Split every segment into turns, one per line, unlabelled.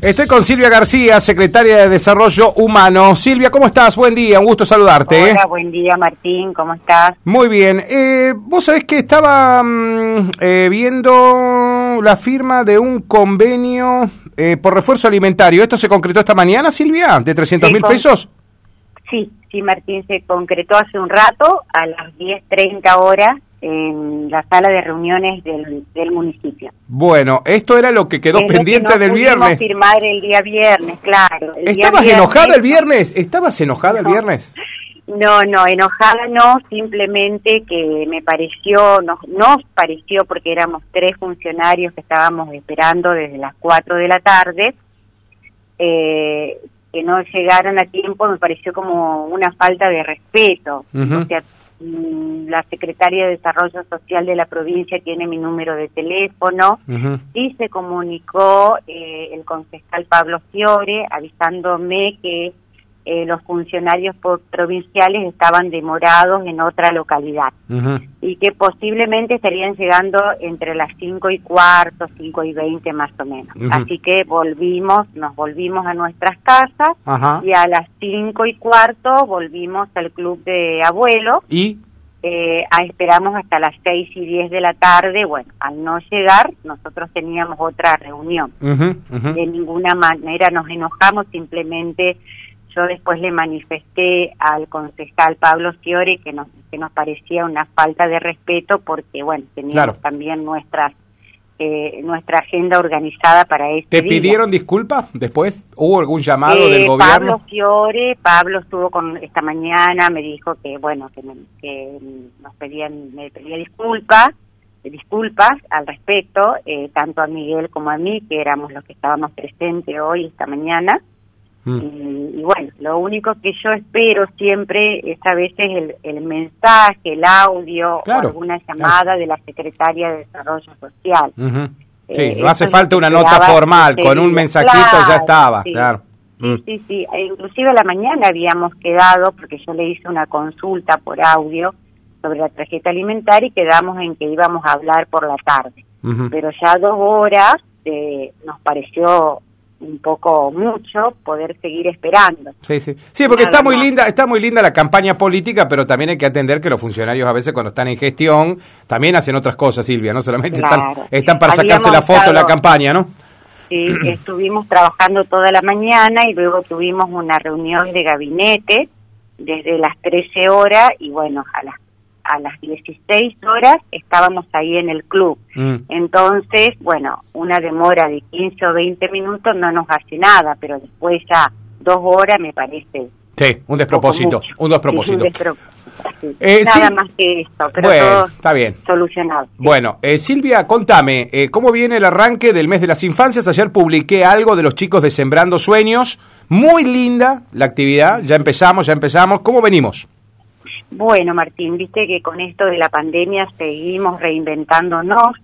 Estoy con Silvia García, secretaria de Desarrollo Humano. Silvia, ¿cómo estás? Buen día, un gusto saludarte.
¿eh? Hola, buen día Martín, ¿cómo estás?
Muy bien. Eh, vos sabés que estaba mm, eh, viendo la firma de un convenio por refuerzo alimentario. ¿Esto se concretó esta mañana, Silvia? ¿De 300 mil pesos?
Sí, sí, Martín, se concretó hace un rato, a las 10.30 horas, en la sala de reuniones del, del municipio.
Bueno, esto era lo que quedó pendiente del viernes.
firmar el día viernes, claro.
¿Estabas enojada el viernes? ¿Estabas enojada el viernes?
No, no, enojada no, simplemente que me pareció, nos, nos pareció, porque éramos tres funcionarios que estábamos esperando desde las 4 de la tarde, eh, que no llegaron a tiempo, me pareció como una falta de respeto. O sea, la secretaria de Desarrollo Social de la provincia tiene mi número de teléfono. Y se comunicó eh, el concejal Pablo Fiore avisándome que eh, los funcionarios provinciales estaban demorados en otra localidad y que posiblemente estarían llegando entre las 5 y cuarto, 5 y 20 más o menos. Así que volvimos, nos volvimos a nuestras casas y a las 5 y cuarto volvimos al club de abuelos.
¿Y?
Eh, esperamos hasta las 6 y 10 de la tarde. Bueno, al no llegar, nosotros teníamos otra reunión. De ninguna manera nos enojamos, simplemente yo después le manifesté al concejal Pablo Fiore que nos, que nos parecía una falta de respeto porque, bueno, teníamos también nuestras eh, nuestra agenda organizada para esto.
¿Te pidieron disculpas después? ¿Hubo algún llamado del eh, gobierno?
Pablo Fiore, Pablo estuvo con esta mañana, me dijo que, bueno, que, que nos pedían, me pedía disculpas, disculpas al respecto, eh, tanto a Miguel como a mí, que éramos los que estábamos presentes hoy, esta mañana. Mm. Y, bueno, lo único que yo espero siempre es a veces el, el mensaje, el audio o alguna llamada de la Secretaria de Desarrollo Social.
Sí, eh, no hace falta una nota formal, con un mensajito ya estaba, claro.
Mm. Sí, sí, e inclusive a la mañana habíamos quedado, porque yo le hice una consulta por audio sobre la tarjeta alimentaria y quedamos en que íbamos a hablar por la tarde. Pero ya dos horas eh, nos pareció un poco mucho poder seguir esperando.
Sí, sí. Sí, porque está muy linda, está muy linda la campaña política, pero también hay que atender que los funcionarios a veces cuando están en gestión también hacen otras cosas, Silvia, no solamente están están para sacarse la foto de la campaña, ¿no?
Sí, estuvimos trabajando toda la mañana y luego tuvimos una reunión de gabinete desde las 13 horas y bueno, a las a las 16 horas estábamos ahí en el club. Mm. Entonces, bueno, una demora de 15 o 20 minutos no nos hace nada, pero después ya dos horas me parece.
Sí, un despropósito, un, despropósito.
Eh, nada más que esto, pero todo
está bien.
solucionado.
Bueno, eh, Silvia, contame, eh, ¿cómo viene el arranque del mes de las infancias? Ayer publiqué algo de los chicos de Sembrando Sueños. Muy linda la actividad, ya empezamos, ya empezamos. ¿Cómo venimos?
Bueno, Martín, viste que con esto de la pandemia seguimos reinventándonos,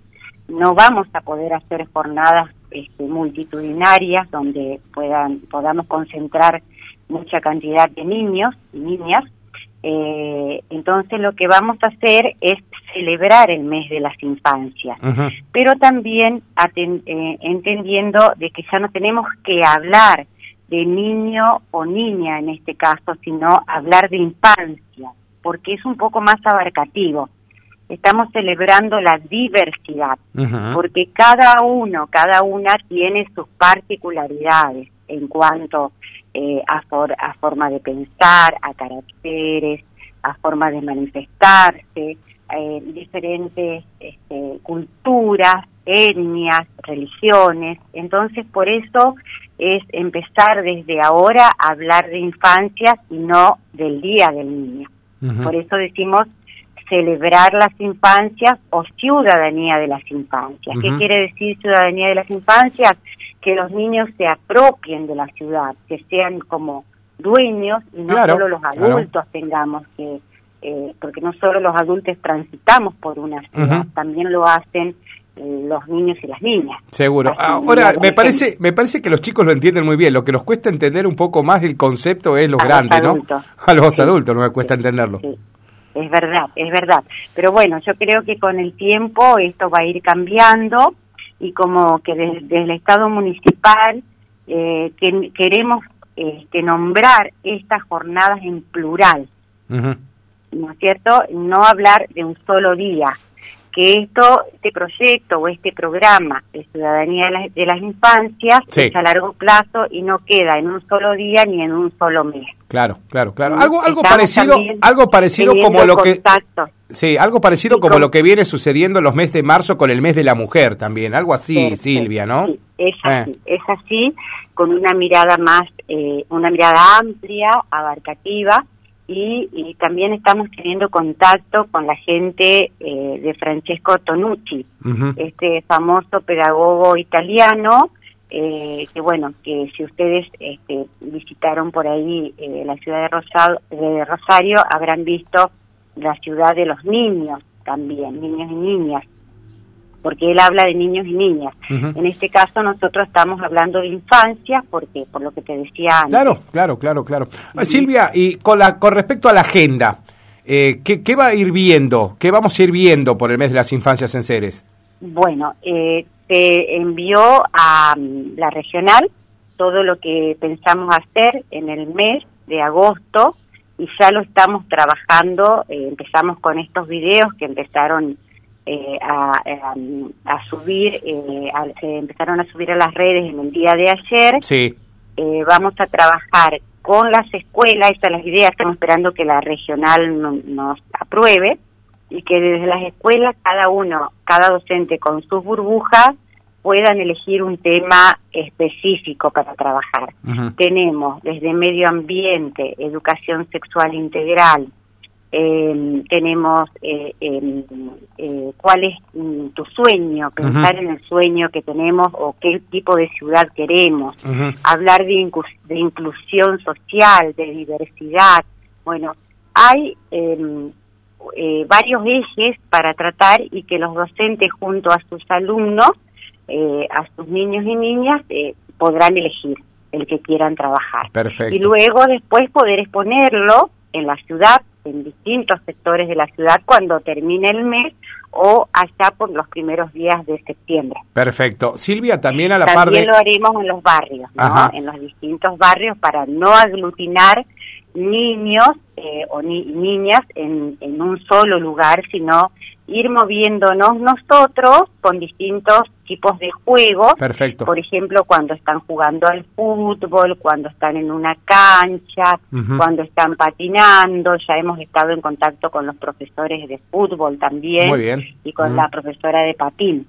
no vamos a poder hacer jornadas este, multitudinarias donde puedan podamos concentrar mucha cantidad de niños y niñas. Eh, entonces lo que vamos a hacer es celebrar el mes de las infancias, pero también eh, entendiendo de que ya no tenemos que hablar de niño o niña en este caso, sino hablar de infancia porque es un poco más abarcativo. Estamos celebrando la diversidad, porque cada uno, cada una tiene sus particularidades en cuanto eh, a, a forma de pensar, a caracteres, a forma de manifestarse, eh, diferentes este, culturas, etnias, religiones. Entonces, por eso es empezar desde ahora a hablar de infancia y no del Día del Niño. Por eso decimos celebrar las infancias o ciudadanía de las infancias. ¿Qué quiere decir ciudadanía de las infancias? Que los niños se apropien de la ciudad, que sean como dueños y no solo los adultos tengamos que, eh, porque no solo los adultos transitamos por una ciudad, también lo hacen los niños y las niñas.
Seguro. Ahora, me parece, me parece que los chicos lo entienden muy bien. Lo que nos cuesta entender un poco más el concepto es los grandes, ¿no? A los adultos no me cuesta entenderlo.
Es verdad, es verdad. Pero bueno, yo creo que con el tiempo esto va a ir cambiando y como que desde, el Estado municipal eh, que queremos este, nombrar estas jornadas en plural, ¿no es cierto? No hablar de un solo día, que esto, este proyecto o este programa de ciudadanía de, las infancias es a largo plazo y no queda en un solo día ni en un solo mes.
Claro, claro, claro. Algo, algo parecido, algo parecido como lo que sí, algo parecido como lo que viene sucediendo en los meses de marzo con el mes de la mujer también, algo así, Silvia, ¿no?
es así, eh. es así, con una mirada más, eh, una mirada amplia, abarcativa y, también estamos teniendo contacto con la gente eh, de Francesco Tonucci, este famoso pedagogo italiano, eh, que bueno, que si ustedes este, visitaron por ahí eh, la ciudad de, de Rosario, habrán visto la ciudad de los niños también, niños y niñas porque él habla de niños y niñas. En este caso nosotros estamos hablando de infancia, porque por lo que te decía antes.
Claro, claro, claro, claro. Silvia, y con, la, con respecto a la agenda, eh, ¿qué, va a ir viendo? ¿Qué vamos a ir viendo por el mes de las infancias en Ceres?
Bueno, eh, te envió a mm, la regional todo lo que pensamos hacer en el mes de agosto y ya lo estamos trabajando. Eh, empezamos con estos videos que empezaron eh, a, a, subir, eh, se empezaron a subir a las redes en el día de ayer.
Sí.
Eh, vamos a trabajar con las escuelas, estas las ideas, estamos esperando que la regional nos apruebe y que desde las escuelas cada uno, cada docente con sus burbujas puedan elegir un tema específico para trabajar. Tenemos desde medio ambiente, educación sexual integral, eh, tenemos eh, eh, cuál es mm, tu sueño, pensar en el sueño que tenemos o qué tipo de ciudad queremos, hablar de, de, inclusión social, de diversidad. Bueno, hay em, eh, varios ejes para tratar y que los docentes junto a sus alumnos, a sus niños y niñas, podrán elegir el que quieran trabajar.
Perfecto.
Y luego después poder exponerlo en la ciudad en distintos sectores de la ciudad cuando termine el mes o hasta por los primeros días de septiembre.
Perfecto. Silvia, también a la par de...
También lo haremos en los barrios, en los distintos barrios para no aglutinar niños eh, o niñas en, en un solo lugar, sino ir moviéndonos nosotros con distintos tipos de juegos.
Perfecto.
Por ejemplo, cuando están jugando al fútbol, cuando están en una cancha, cuando están patinando. Ya hemos estado en contacto con los profesores de fútbol también.
Muy bien.
Y con la profesora de patín.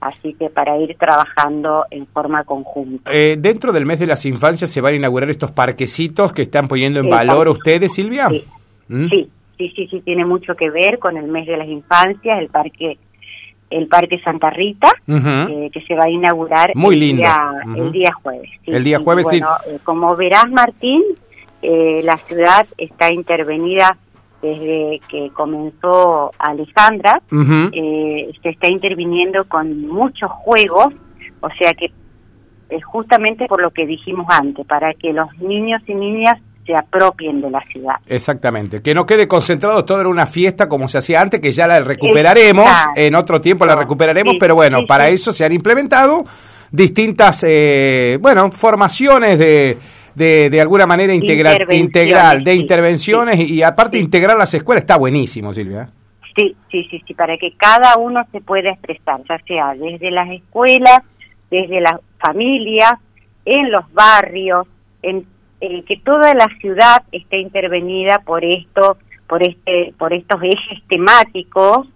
Así que para ir trabajando en forma conjunta.
Eh, dentro del mes de las infancias se van a inaugurar estos parquecitos que están poniendo en valor ustedes, Silvia.
Sí. ¿Mm? sí, sí, sí, sí, tiene mucho que ver con el mes de las infancias, el parque el Parque Santa Rita, eh, que se va a inaugurar
el,
Día, el día jueves.
El día jueves, sí.
Eh, como verás, Martín, eh, la ciudad está intervenida desde que comenzó Alejandra, se está interviniendo con muchos juegos, o sea que es justamente por lo que dijimos antes, para que los niños y niñas se apropien de la ciudad.
Exactamente, que no quede concentrado todo en una fiesta como se hacía antes, que ya la recuperaremos, en otro tiempo la recuperaremos, pero bueno, para eso se han implementado distintas, eh, bueno, formaciones de, de, alguna manera integral, integral de intervenciones y, aparte integrar las escuelas está buenísimo, Silvia.
Sí, sí, sí, sí, para que cada uno se pueda expresar, ya sea desde las escuelas, desde las familias, en los barrios, en eh, que toda la ciudad esté intervenida por esto, por este, por estos ejes temáticos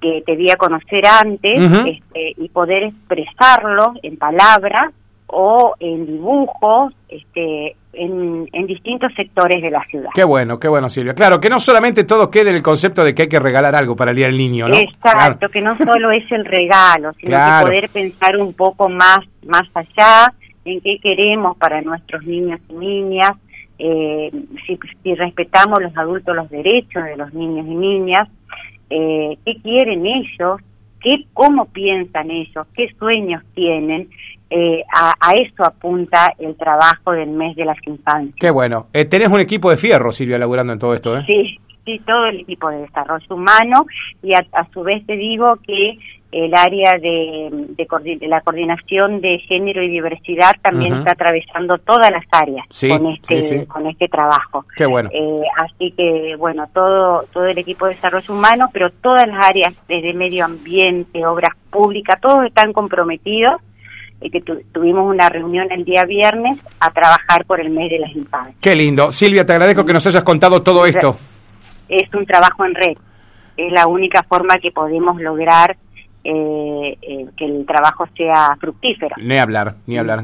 que te di a conocer antes este, y poder expresarlo en palabras o en dibujos, este, en, en, distintos sectores de la ciudad.
Qué bueno, qué bueno, Silvia. Claro, que no solamente todo quede en el concepto de que hay que regalar algo para el Día del Niño, ¿no?
Exacto, que no solo es el regalo, sino que poder pensar un poco más, más allá en qué queremos para nuestros niños y niñas, eh, si, respetamos los adultos los derechos de los niños y niñas, eh, qué quieren ellos, qué, cómo piensan ellos, qué sueños tienen. Eh, a, eso apunta el trabajo del mes de las infancias.
Qué bueno. tenés un equipo de fierro, Silvia, laburando en todo esto, ¿eh?
Sí, sí, todo el equipo de desarrollo humano y a, su vez te digo que el área de, de, la coordinación de género y diversidad también está atravesando todas las áreas con este con este trabajo.
Qué bueno.
Eh, así que bueno, todo todo el equipo de desarrollo humano, pero todas las áreas desde medio ambiente, obras públicas, todos están comprometidos y que tuvimos una reunión el día viernes a trabajar por el mes de las infancias.
Qué lindo. Silvia, te agradezco que nos hayas contado todo esto.
Es un trabajo en red. Es la única forma que podemos lograr eh, eh, que el trabajo sea fructífero.
Ni hablar, ni hablar.